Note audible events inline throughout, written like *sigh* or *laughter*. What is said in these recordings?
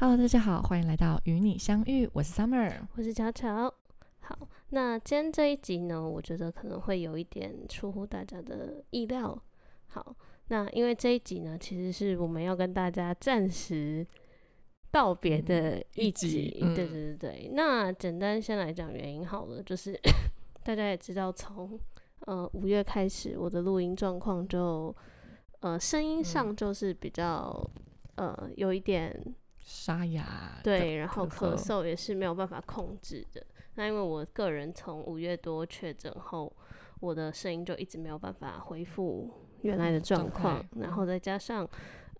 Hello，大家好，欢迎来到与你相遇，我是 Summer，我是巧巧。好，那今天这一集呢，我觉得可能会有一点出乎大家的意料。好，那因为这一集呢，其实是我们要跟大家暂时道别的一集。对对对对，那简单先来讲原因好了，就是 *coughs* 大家也知道，从呃五月开始，我的录音状况就呃声音上就是比较呃有一点沙哑，对，然后咳嗽也是没有办法控制的。那因为我个人从五月多确诊后，我的声音就一直没有办法恢复原来的状况，然后再加上，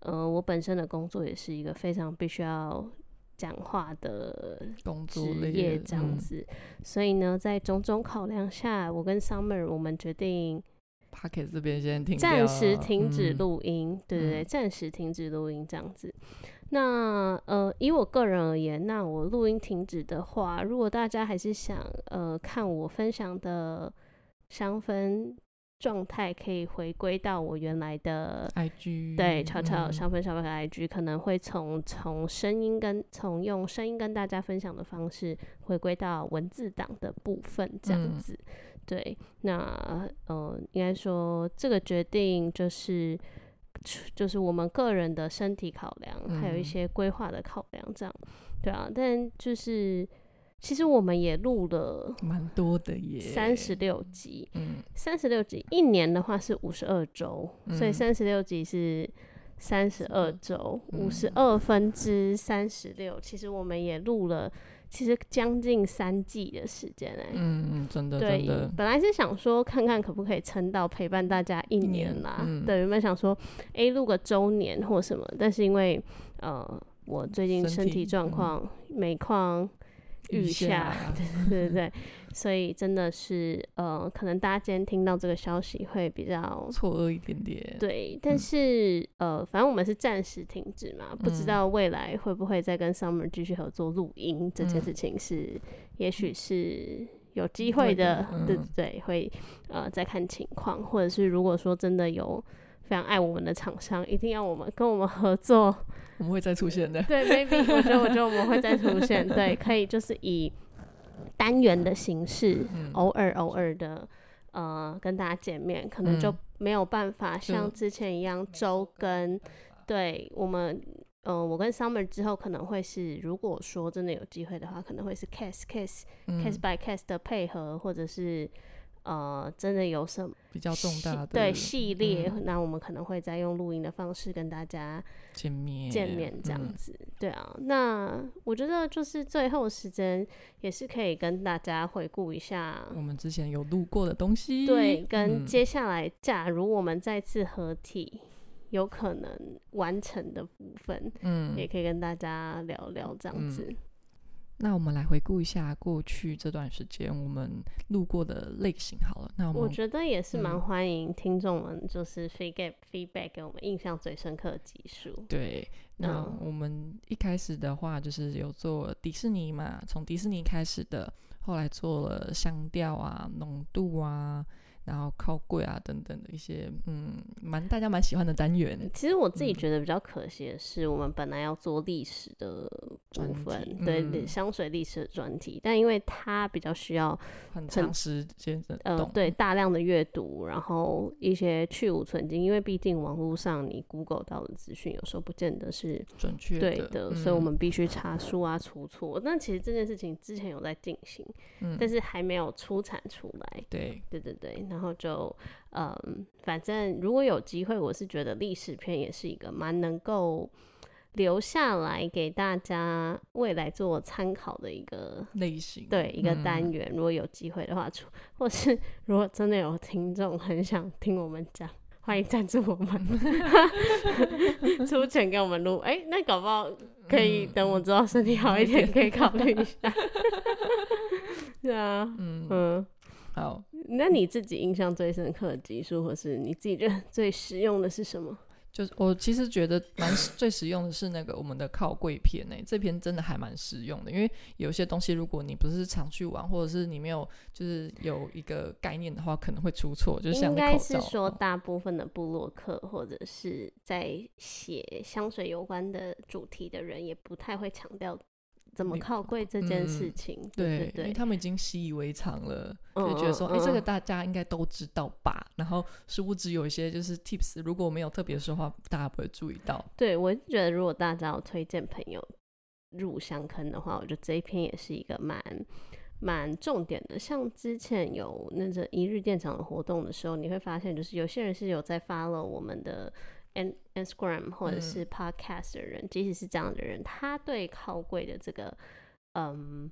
呃，我本身的工作也是一个非常必须要讲话的工作职业这样子，所以呢，在种种考量下，我跟 Summer 我们决定 p a k 这边先停，暂时停止录音，对对对，暂时停止录音这样子。那呃，以我个人而言，那我录音停止的话，如果大家还是想呃看我分享的香氛状态，可以回归到我原来的 IG，对，悄悄香氛小白的 IG，可能会从从声音跟从用声音跟大家分享的方式，回归到文字档的部分这样子。对，那呃，应该说这个决定就是。就是我们个人的身体考量，还有一些规划的考量，这样，对啊。但就是其实我们也录了蛮多的耶，三十六集，嗯，三十六集，一年的话是五十二周，所以三十六集是三十二周，五十二分之三十六，其实我们也录了。其实将近三季的时间哎，嗯嗯，真的对，本来是想说看看可不可以撑到陪伴大家一年啦，对，原本想说哎录个周年或什么，但是因为呃我最近身体状况每况。愈下，对 *laughs* 对对，所以真的是，呃，可能大家今天听到这个消息会比较错愕一点点。对，但是呃，反正我们是暂时停止嘛，不知道未来会不会再跟 Summer 继续合作录音，这件事情是，也许是有机会的，对对对，会呃再看情况，或者是如果说真的有。非常爱我们的厂商，一定要我们跟我们合作，我们会再出现的。对，maybe 我觉得，我觉得我们会再出现。*laughs* 对，可以就是以单元的形式，偶尔偶尔的呃跟大家见面，可能就没有办法像之前一样周更。对我们，嗯，我跟 Summer 之后可能会是，如果说真的有机会的话，可能会是 case case case by case 的配合，或者是。呃，真的有什么比较重大的对系列，那我们可能会再用录音的方式跟大家见面见面这样子。对啊，那我觉得就是最后时间也是可以跟大家回顾一下我们之前有录过的东西，对，跟接下来假如我们再次合体有可能完成的部分，嗯，也可以跟大家聊聊这样子。那我们来回顾一下过去这段时间我们录过的类型好了。那我觉得也是蛮欢迎听众们就是 feedback feedback 给我们印象最深刻的集数。对，那我们一开始的话就是有做迪士尼嘛，从迪士尼开始的，后来做了香调啊、浓度啊。然后靠柜啊等等的一些，嗯，蛮大家蛮喜欢的单元。其实我自己觉得比较可惜的是，我们本来要做历史的部分，对香水历史的专题，但因为它比较需要很长时间的，呃，对大量的阅读，然后一些去无存精，因为毕竟网络上你 Google 到的资讯有时候不见得是准确对的，所以我们必须查书啊、出错。那其实这件事情之前有在进行，但是还没有出产出来。对，对对对，那。然后就，嗯，反正如果有机会，我是觉得历史片也是一个蛮能够留下来给大家未来做参考的一个类型，对一个单元。如果有机会的话，出或是如果真的有听众很想听我们讲，欢迎赞助我们，*laughs* 出钱给我们录。哎，那搞不好可以等我知道身体好一点，可以考虑一下。*laughs* 对啊，嗯嗯。好，那你自己印象最深刻的集数，或是你自己觉得 *laughs* 最实用的是什么？就是我其实觉得蛮最实用的是那个我们的靠柜篇呢、这篇真的还蛮实用的，因为有些东西如果你不是常去玩，或者是你没有就是有一个概念的话，可能会出错。就像应该是说，哦大部分的部落客或者是在写香水有关的主题的人，也不太会强调怎么靠柜这件事嗯情。对对对因为他们已经习以为常了，嗯就觉得说，哎、这个大家应该都知道吧？然后殊不知有一些就是 tips，如果没有特别说的话，大家不会注意到。对我是觉得，如果大家有推荐朋友入香坑的话，我觉得这一篇也是一个蛮蛮重点的。像之前有那个一日店长的活动的时候，你会发现，就是有些人是有在 follow 我们的 Instagram 或者嗯是 Podcast 的人，即使是这样的人，他对靠柜的这个嗯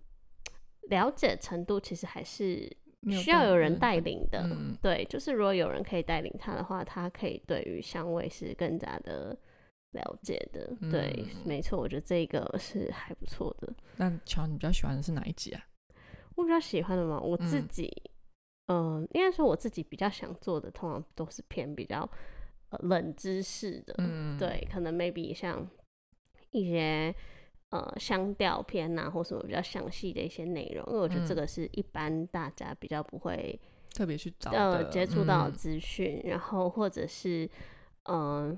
了解程度，其实还是需要有人嗯带领的。嗯对，就是如果有人可以带领他的话，他可以对于香味是更加的了解的。对，嗯没错，我觉得这个是还不错的。那乔，你比较喜欢的是哪一集啊？我比较喜欢的嘛，我自嗯己，嗯、应该说我自己比较想做的，通常都是偏比较呃冷知识的。嗯，对，可能 maybe 像一些呃香调片呐、或什么比较详细的一些内容，因为我觉得这嗯个是一般大家比较不会特别去找呃的接触到资讯，然后或者是嗯、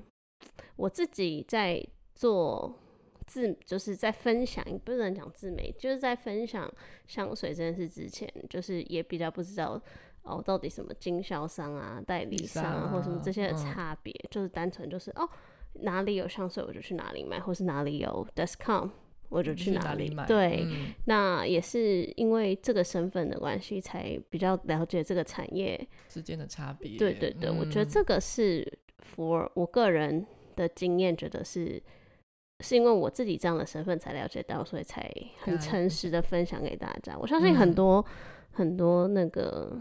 我自己在做自就是在分享，不能讲自媒，就是在分享香水这件事之前，就是也比较不知道。哦，到底什么经销商啊、代理商啊，或什么这些的嗯差别，就是单纯就是哦，哪里有香水我就去哪里买，或是哪里有 discount 我就就去哪里买。对，嗯那也是因为这个身份的关系，才比较了解这个产业之间的差别。对对对，我觉得嗯这个是我我个人的经验，觉得是是因为我自己这样的身份才了解到，所以才很诚实的分享给大家。我相信很嗯多、很多那个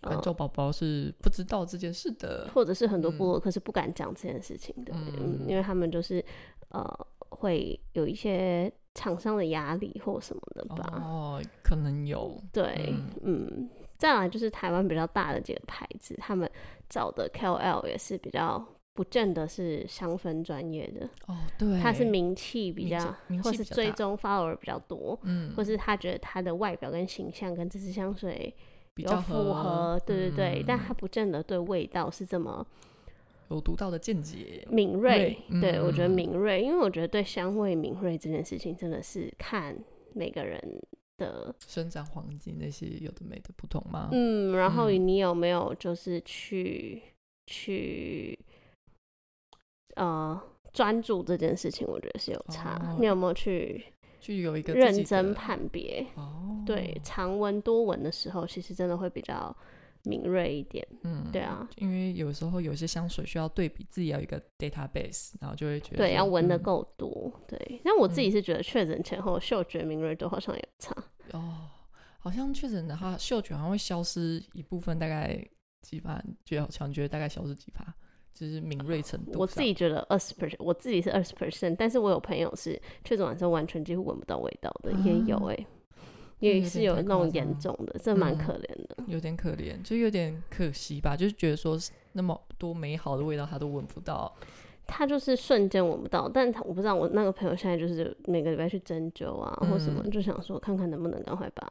观呃众宝宝是不知道这件事的。或者是很多部嗯落客是不敢讲这件事情的，嗯嗯因为他们就是呃会有一些厂商的压力或什么的吧。哦，可能有。对，嗯嗯，再来就是台湾比较大的几个牌子，他们找的 KOL 也是比较不见得是香氛专业的，哦，对，他是名气比较，或是追踪 follower 比较多，嗯，或是他觉得他的外表跟形象跟这支香水比较有符合，对对对，但嗯他不见得对味道是这么有独到的见解。敏锐，锐对我觉得嗯敏锐，因为我觉得对香味敏锐这件事情真的是看每个人的生长环境那些有的没的不同吗？嗯，然后嗯你有没有就是去去呃专注这件事情？我觉得是有差。哦你有没有去去有一个认真判别？哦，对，长闻多闻的时候，其实真的会比较敏锐一点。嗯，对啊，因为有时候有些香水需要对比，自己要一个 database，然后就会觉得对，要闻的嗯够多。对，但我自己嗯是觉得确诊前后嗅觉敏锐度好像有差。哦，好像确诊的话，嗅觉好像会消失一部分，大概几趴？觉得好像觉得大概消失几趴，就是敏锐程度上。我自己觉得二十 percent，我自己是二十 percent，但是我有朋友是确诊完之后完全几乎闻不到味道的，也有啊哎、也是有那种严重的，这蛮嗯可怜的。有点可怜，就有点可惜吧，就是觉得说那么多美好的味道他都闻不到。他就是瞬间闻不到，但他我不知道我那个朋友现在就是每个礼拜去针灸啊，或什么，嗯就想说看看能不能赶快把、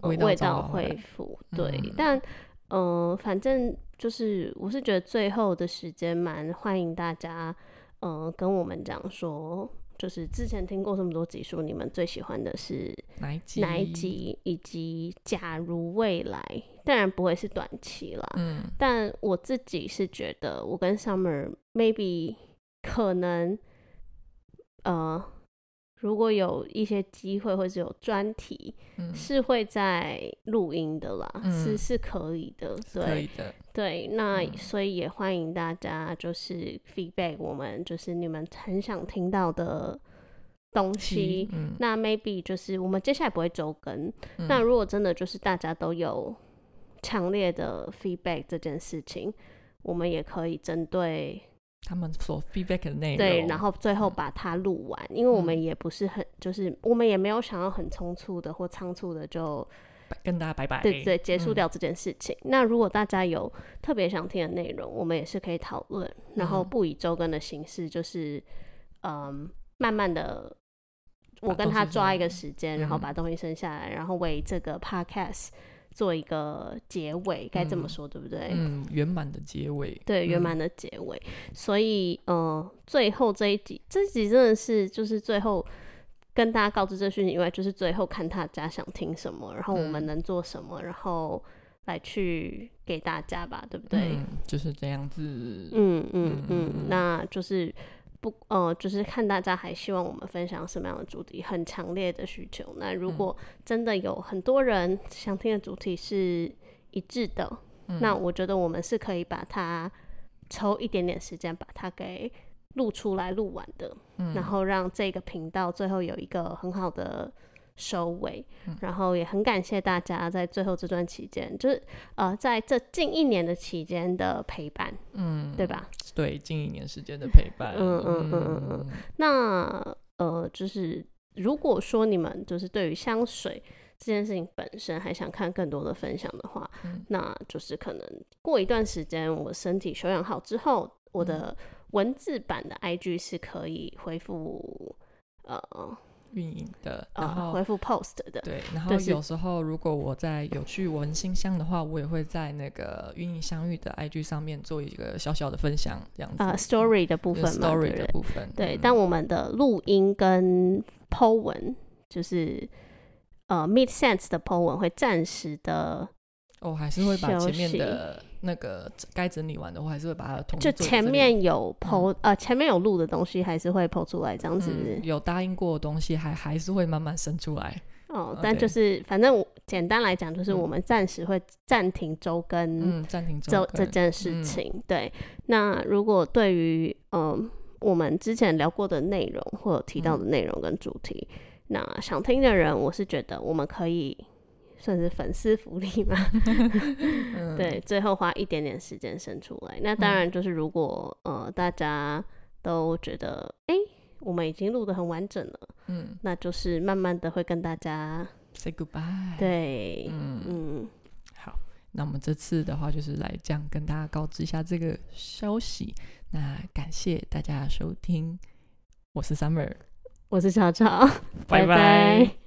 呃味道恢复。对，嗯但呃，反正就是我是觉得最后的时间蛮欢迎大家呃跟我们讲说。就是之前听过这么多集数，你们最喜欢的是哪一集？哪一？集？以及假如未来，当然不会是短期啦，嗯，但我自己是觉得，我跟 Summer maybe 可能，呃，如果有一些机会或是有专题，嗯是会在录音的啦，是嗯是可以的，对以的。对。那嗯所以也欢迎大家就是 feedback 我们，就是你们很想听到的东西。嗯，那 maybe 就是我们接下来不会周更，嗯那如果真的就是大家都有强烈的 feedback 这件事情，我们也可以针对他们所 feedback 的内容，对，然后最后嗯。把它录完，因为我们嗯。也不是很，就是我们也没有想要很匆促的或仓促的就跟大家拜拜。对对对，结束嗯掉这件事情。那如果大家有特别想听的内容，我们也是可以讨论，然后嗯。不以周更的形式，就是嗯，慢慢的，我跟他抓一个时间，然后嗯。把东西生下来，然后为这个 podcast 做一个结尾，该这么嗯说对不对？嗯，圆满的结尾。对，圆嗯满的结尾。所以，呃，最后这一集，这一集真的是就是最后跟大家告知这讯息以外，就是最后看大家想听什么，然后我们嗯能做什么，然后来去给大家吧，对不对？嗯，就是这样子。嗯嗯嗯那就是。不，呃，就是看大家还希望我们分享什么样的主题，很强烈的需求。那如嗯。果真的有很多人想听的主题是一致的，嗯。那我觉得我们是可以把它抽一点点时间把它给录出来、录完的，嗯。然后让这个频道最后有一个很好的收尾。嗯然后也很感谢大家在最后这段期间，就是呃，在这近一年的期间的陪伴，嗯，对吧？对，近一年时间的陪伴。嗯嗯嗯嗯嗯那呃，就是如果说你们就是对于香水这件事情本身还想看更多的分享的话，嗯那就是可能过一段时间我身体休养好之后，我的文字版的 IG 是可以恢复呃运营的，然呃后回复 post 的。对，然后有时候如果我在有去闻新香的话，我也会在那个运营相遇的 IG 上面做一个小小的分享，这样子。呃，story 的部分嘛，story？的部分。对，嗯但我们的录音跟 po 文，就是呃 Meet Sense 的 po 文会暂时的我哦还是会把前面的那个该整理完的，我还是会把它就前面有 PO、呃前面有录的东西还是会 PO 出来，这样子、嗯有答应过的东西还还是会慢慢生出来。哦啊。但就是反正我简单来讲，就是嗯我们暂时会暂停周更嗯，暂停、周这件事嗯情。对，那如果对于嗯我们之前聊过的内容或者提到嗯的内容跟主题，那想听的人，我是觉得我们可以。算是粉丝福利嘛，嗯。*laughs* 对，最后花一点点时间生出来。那当然就是如果、呃大家都觉得哎、诶我们已经录的很完整了，嗯。那就是慢慢的会跟大家，say goodbye。，对，嗯。嗯，好，那我们这次的话就是来这样跟大家告知一下这个消息。那感谢大家的收听，我是 Summer，我是巧巧，拜。拜拜